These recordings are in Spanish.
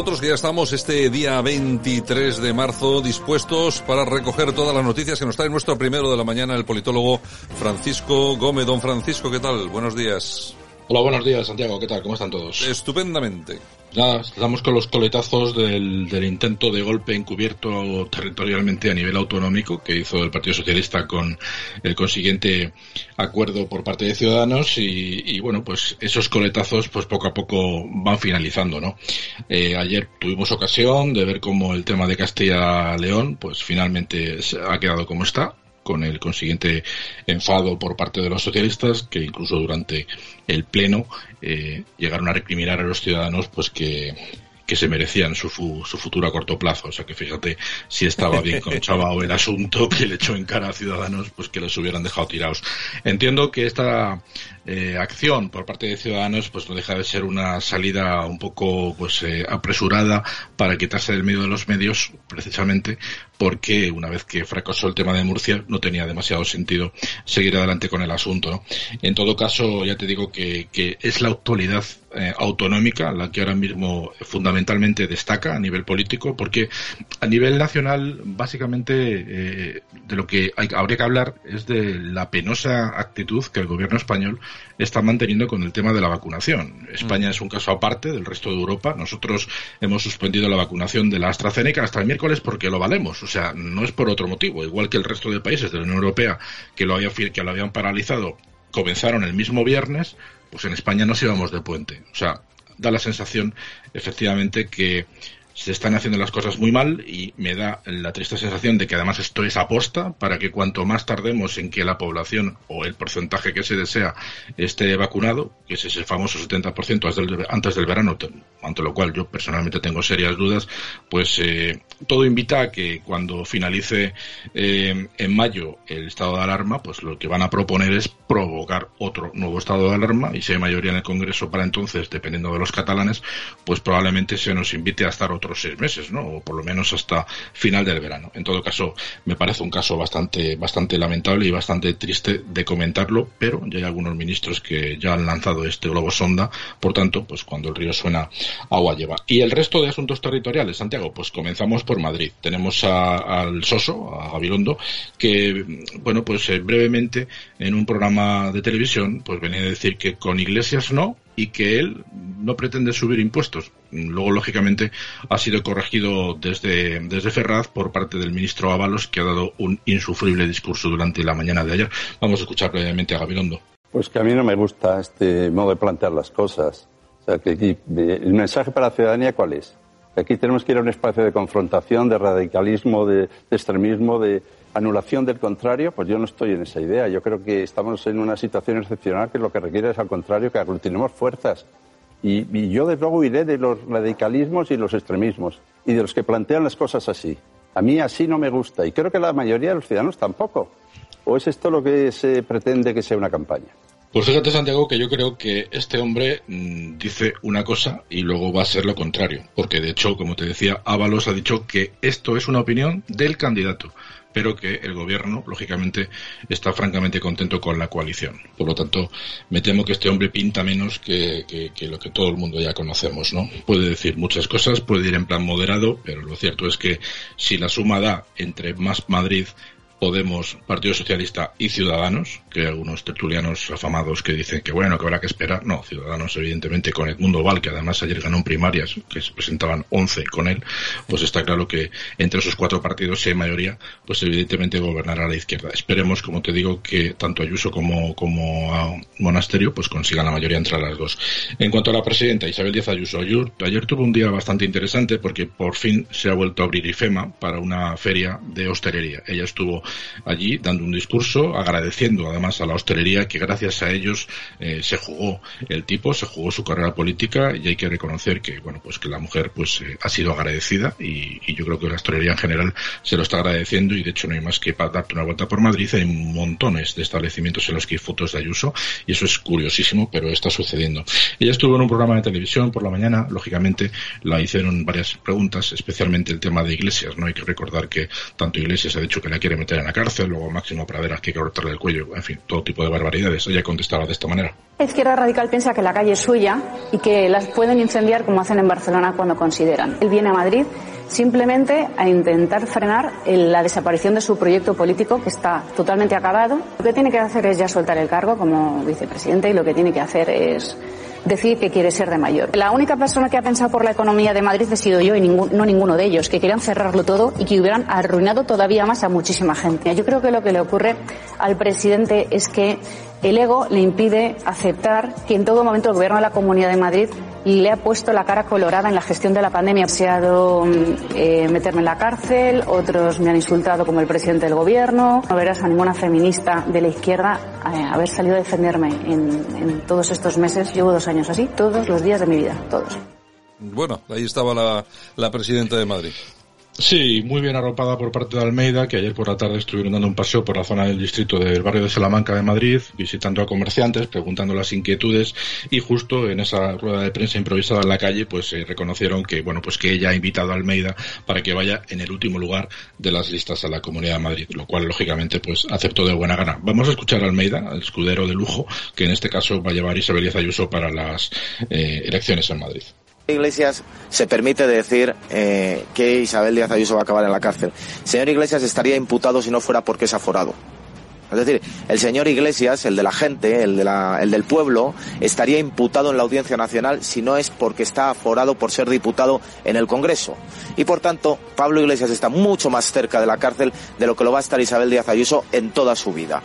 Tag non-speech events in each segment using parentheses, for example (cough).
Nosotros que ya estamos este día 23 de marzo dispuestos para recoger todas las noticias que nos trae nuestro primero de la mañana el politólogo Francisco Gómez. Don Francisco, ¿qué tal? Buenos días. Hola, buenos días, Santiago. ¿Qué tal? ¿Cómo están todos? Estupendamente. Nada, estamos con los coletazos del, del, intento de golpe encubierto territorialmente a nivel autonómico que hizo el Partido Socialista con el consiguiente acuerdo por parte de Ciudadanos y, y bueno, pues esos coletazos pues poco a poco van finalizando, ¿no? Eh, ayer tuvimos ocasión de ver cómo el tema de Castilla-León pues finalmente ha quedado como está con el consiguiente enfado por parte de los socialistas que incluso durante el pleno eh, llegaron a recriminar a los ciudadanos pues que que se merecían su, su futuro a corto plazo. O sea que fíjate si estaba bien con (laughs) Chavao el asunto que le echó en cara a Ciudadanos, pues que les hubieran dejado tirados. Entiendo que esta eh, acción por parte de Ciudadanos pues no deja de ser una salida un poco pues eh, apresurada para quitarse del medio de los medios precisamente porque una vez que fracasó el tema de Murcia no tenía demasiado sentido seguir adelante con el asunto. ¿no? En todo caso, ya te digo que, que es la actualidad eh, autonómica la que ahora mismo fundamentalmente destaca a nivel político, porque a nivel nacional básicamente eh, de lo que hay, habría que hablar es de la penosa actitud que el gobierno español está manteniendo con el tema de la vacunación. España mm. es un caso aparte del resto de Europa. Nosotros hemos suspendido la vacunación de la AstraZeneca hasta el miércoles porque lo valemos. O sea, no es por otro motivo. Igual que el resto de países de la Unión Europea que lo, había, que lo habían paralizado comenzaron el mismo viernes, pues en España nos íbamos de puente. O sea, da la sensación, efectivamente, que se están haciendo las cosas muy mal y me da la triste sensación de que además esto es aposta para que cuanto más tardemos en que la población o el porcentaje que se desea esté vacunado, que es ese famoso 70% antes del verano, ante lo cual yo personalmente tengo serias dudas, pues eh, todo invita a que cuando finalice eh, en mayo el estado de alarma, pues lo que van a proponer es provocar otro nuevo estado de alarma y si hay mayoría en el Congreso para entonces, dependiendo de los catalanes, pues probablemente se nos invite a estar otros seis meses, ¿no? O por lo menos hasta final del verano. En todo caso, me parece un caso bastante, bastante lamentable y bastante triste de comentarlo, pero ya hay algunos ministros que ya han lanzado este globo sonda, por tanto, pues cuando el río suena, agua lleva. Y el resto de asuntos territoriales, Santiago, pues comenzamos por Madrid. Tenemos al Soso, a Gabilondo, que, bueno, pues eh, brevemente en un programa de televisión, pues venía a decir que con Iglesias no, y que él no pretende subir impuestos. Luego, lógicamente, ha sido corregido desde, desde Ferraz por parte del ministro Ábalos, que ha dado un insufrible discurso durante la mañana de ayer. Vamos a escuchar brevemente a Gabilondo. Pues que a mí no me gusta este modo de plantear las cosas. O sea, que aquí, el mensaje para la ciudadanía, ¿cuál es? Aquí tenemos que ir a un espacio de confrontación, de radicalismo, de, de extremismo, de, anulación del contrario, pues yo no estoy en esa idea. Yo creo que estamos en una situación excepcional que lo que requiere es al contrario que aglutinemos fuerzas. Y, y yo desde luego iré de los radicalismos y los extremismos y de los que plantean las cosas así. A mí así no me gusta y creo que la mayoría de los ciudadanos tampoco. ¿O es esto lo que se pretende que sea una campaña? Pues fíjate, Santiago, que yo creo que este hombre mmm, dice una cosa y luego va a ser lo contrario. Porque, de hecho, como te decía, Ábalos ha dicho que esto es una opinión del candidato pero que el gobierno, lógicamente, está francamente contento con la coalición. Por lo tanto, me temo que este hombre pinta menos que, que, que, lo que todo el mundo ya conocemos, ¿no? Puede decir muchas cosas, puede ir en plan moderado, pero lo cierto es que si la suma da entre más Madrid Podemos, Partido Socialista y Ciudadanos, que hay algunos tertulianos afamados que dicen que bueno, que habrá que esperar. No, Ciudadanos, evidentemente, con Edmundo Val, que además ayer ganó primarias, que se presentaban 11 con él, pues está claro que entre esos cuatro partidos, si hay mayoría, pues evidentemente gobernará a la izquierda. Esperemos, como te digo, que tanto Ayuso como, como Monasterio pues consigan la mayoría entre las dos. En cuanto a la presidenta Isabel Díaz Ayuso, ayer, ayer tuvo un día bastante interesante porque por fin se ha vuelto a abrir IFEMA para una feria de hostelería. Ella estuvo allí dando un discurso agradeciendo además a la hostelería que gracias a ellos eh, se jugó el tipo, se jugó su carrera política y hay que reconocer que bueno pues que la mujer pues eh, ha sido agradecida y, yo creo que la hostelería en general se lo está agradeciendo y de hecho no hay más que para darte una vuelta por Madrid hay montones de establecimientos en los que hay fotos de Ayuso y eso es curiosísimo pero está sucediendo. Ella estuvo en un programa de televisión por la mañana, lógicamente la hicieron varias preguntas, especialmente el tema de Iglesias, no hay que recordar que tanto Iglesias ha dicho que la quiere meter la cárcel, luego Máximo hay que cortarle el cuello, en fin, todo tipo de barbaridades. Ella contestaba de esta manera. La izquierda radical piensa que la calle es suya y que las pueden incendiar como hacen en Barcelona cuando consideran. Él viene a Madrid simplemente a intentar frenar la desaparición de su proyecto político que está totalmente acabado. Lo que tiene que hacer es ya soltar el cargo como vicepresidente y lo que tiene que hacer es decir que quiere ser de mayor. La única persona que ha pensado por la economía de Madrid he sido yo y no ninguno de ellos, que querían cerrarlo todo y que hubieran arruinado todavía más a muchísima gente. Yo creo que lo que le ocurre al presidente es que el ego le impide aceptar que en todo momento el gobierno de la Comunidad de Madrid le ha puesto la cara colorada en la gestión de la pandemia. Se ha dado eh, meterme en la cárcel, otros me han insultado como el presidente del gobierno. No verás a ninguna feminista de la izquierda eh, haber salido a defenderme en, en todos estos meses. Llevo dos así, todos los días de mi vida, todos. Bueno, ahí estaba la, la presidenta de Madrid. Sí, muy bien arropada por parte de Almeida, que ayer por la tarde estuvieron dando un paseo por la zona del distrito del barrio de Salamanca de Madrid, visitando a comerciantes, preguntando las inquietudes y justo en esa rueda de prensa improvisada en la calle, pues eh, reconocieron que bueno, pues que ella ha invitado a Almeida para que vaya en el último lugar de las listas a la Comunidad de Madrid, lo cual lógicamente pues aceptó de buena gana. Vamos a escuchar a Almeida, el escudero de lujo, que en este caso va a llevar Isabel Ayuso para las eh, elecciones en Madrid. Iglesias se permite decir eh, que Isabel Díaz Ayuso va a acabar en la cárcel. señor Iglesias estaría imputado si no fuera porque es aforado. Es decir, el señor Iglesias, el de la gente, el, de la, el del pueblo, estaría imputado en la Audiencia Nacional si no es porque está aforado por ser diputado en el Congreso. Y por tanto, Pablo Iglesias está mucho más cerca de la cárcel de lo que lo va a estar Isabel Díaz Ayuso en toda su vida.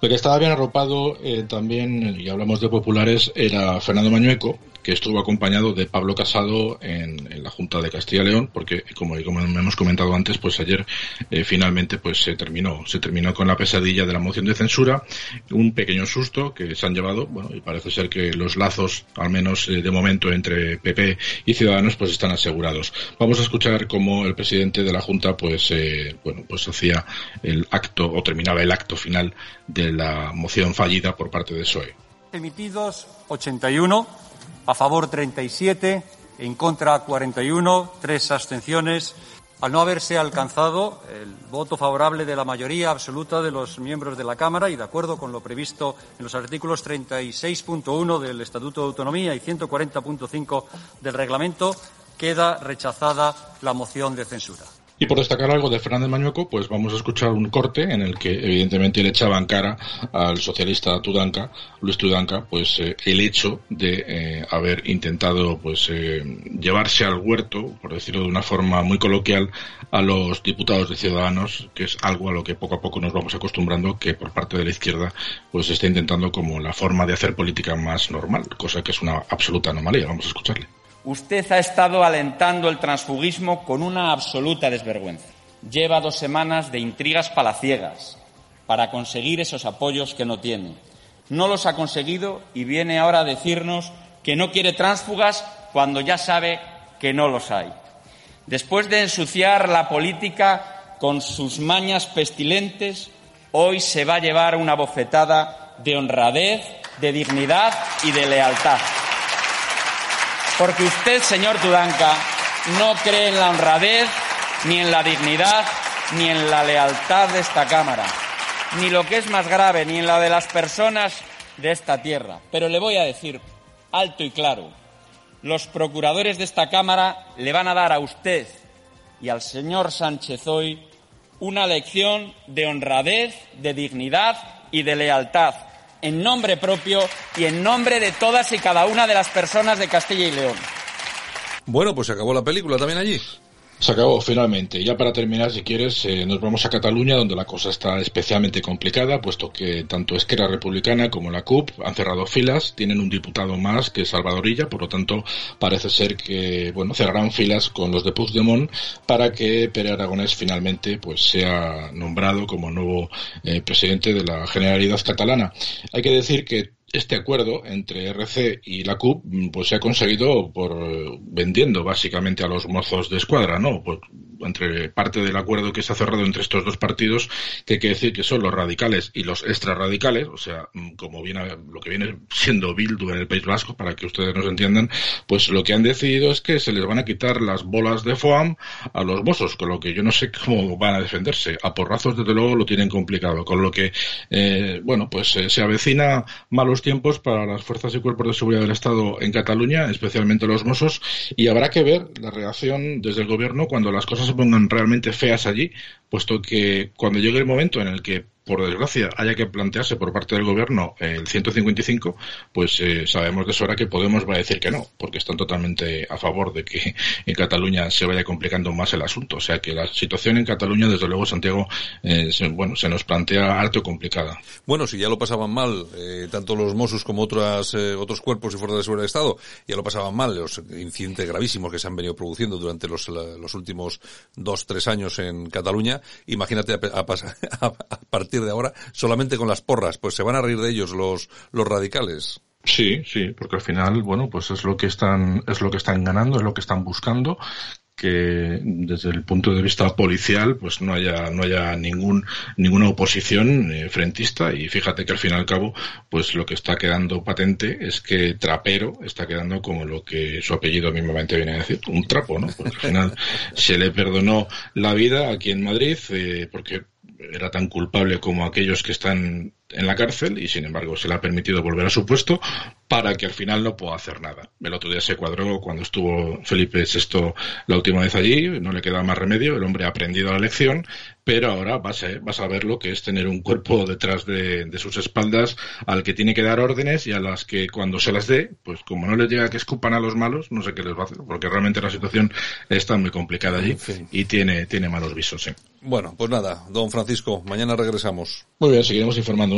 Lo que estaba bien arropado eh, también, y hablamos de populares, era Fernando Mañueco, que estuvo acompañado de Pablo Casado en, la Junta de Castilla y León, porque como, como hemos comentado antes, pues ayer eh, finalmente pues se terminó, se terminó con la pesadilla de la moción de censura, un pequeño susto que se han llevado, bueno, y parece ser que los lazos, al menos eh, de momento, entre PP y Ciudadanos, pues están asegurados. Vamos a escuchar cómo el presidente de la Junta, pues, eh, bueno, pues hacía el acto o terminaba el acto final de la moción fallida por parte de PSOE. Emitidos 81 a favor 37, en contra 41, tres abstenciones. Al no haberse alcanzado el voto favorable de la mayoría absoluta de los miembros de la Cámara y de acuerdo con lo previsto en los artículos 36.1 del Estatuto de Autonomía y 140.5 del Reglamento, queda rechazada la moción de censura. Y por destacar algo de Fernández Mañueco, pues vamos a escuchar un corte en el que evidentemente le echaban cara al socialista Tudanca, Luis Tudanca, pues eh, el hecho de eh, haber intentado pues eh, llevarse al huerto, por decirlo de una forma muy coloquial, a los diputados de Ciudadanos, que es algo a lo que poco a poco nos vamos acostumbrando, que por parte de la izquierda pues está intentando como la forma de hacer política más normal, cosa que es una absoluta anomalía. Vamos a escucharle. Usted ha estado alentando el transfugismo con una absoluta desvergüenza. Lleva dos semanas de intrigas palaciegas para conseguir esos apoyos que no tiene. No los ha conseguido y viene ahora a decirnos que no quiere tránsfugas cuando ya sabe que no los hay. Después de ensuciar la política con sus mañas pestilentes, hoy se va a llevar una bofetada de honradez, de dignidad y de lealtad. Porque usted, señor Tudanca, no cree en la honradez, ni en la dignidad, ni en la lealtad de esta Cámara, ni lo que es más grave, ni en la de las personas de esta tierra. Pero le voy a decir alto y claro, los procuradores de esta Cámara le van a dar a usted y al señor Sánchez hoy una lección de honradez, de dignidad y de lealtad, en nombre propio y en nombre de todas y cada una de las personas de Castilla y León. Bueno, pues se acabó la película también allí. Se acabó finalmente. Ya para terminar, si quieres, eh, nos vamos a Cataluña, donde la cosa está especialmente complicada, puesto que tanto Esquerra Republicana como la CUP han cerrado filas, tienen un diputado más que Salvadorilla, por lo tanto parece ser que bueno cerrarán filas con los de Puigdemont para que Pere Aragonés finalmente pues sea nombrado como nuevo eh, presidente de la Generalidad catalana. Hay que decir que este acuerdo entre RC y la CUP pues se ha conseguido por vendiendo básicamente a los mozos de escuadra, ¿no? Pues entre parte del acuerdo que se ha cerrado entre estos dos partidos, que que decir que son los radicales y los extra radicales, o sea, como viene lo que viene siendo Bildu en el País Vasco, para que ustedes nos entiendan, pues lo que han decidido es que se les van a quitar las bolas de FOAM a los mozos, con lo que yo no sé (laughs) cómo van a defenderse. A porrazos, desde luego, lo tienen complicado, con lo que, eh, bueno, pues eh, se avecina malos tiempos para las fuerzas y cuerpos de seguridad del Estado en Cataluña, especialmente los mozos, y habrá que ver la reacción desde el gobierno cuando las cosas se pongan realmente feas allí, puesto que cuando llegue el momento en el que por desgracia, haya que plantearse por parte del gobierno el 155, pues eh, sabemos de sobra que Podemos va a decir que no, porque están totalmente a favor de que (laughs) en Cataluña se vaya complicando más el asunto. O sea que la situación en Cataluña, desde luego, Santiago, eh, se, bueno, se nos plantea harto complicada. Bueno, si ya lo pasaban mal, eh, tanto los Mossos como otras, otros cuerpos y fuerzas de seguridad del Estado, ya lo pasaban mal, los incidentes gravísimos que se han venido produciendo durante los, los últimos dos, tres años en Cataluña, imagínate a, (laughs) a, a partir de ahora solamente con las porras, pues se van a reír de ellos los, los radicales. Sí, sí, porque al final, bueno, pues es lo que están, es lo que están ganando, es lo que están buscando, que desde el punto de vista policial pues no haya no haya ningún ninguna oposición eh, frentista y fíjate que al fin y al cabo pues lo que está quedando patente es que trapero está quedando como lo que su apellido mismamente viene a decir un trapo no porque al final (laughs) se le perdonó la vida aquí en Madrid eh, porque era tan culpable como aquellos que están en la cárcel y sin embargo se le ha permitido volver a su puesto para que al final no pueda hacer nada. El otro día se cuadró cuando estuvo Felipe VI la última vez allí, no le quedaba más remedio, el hombre ha aprendido la lección, pero ahora vas a, vas a ver lo que es tener un cuerpo detrás de, de, sus espaldas al que tiene que dar órdenes y a las que cuando se las dé, pues como no les llega que escupan a los malos, no sé qué les va a hacer, porque realmente la situación está muy complicada allí y tiene, tiene malos visos. ¿sí? Bueno, pues nada, don Francisco, mañana regresamos. Muy bien, seguiremos informando.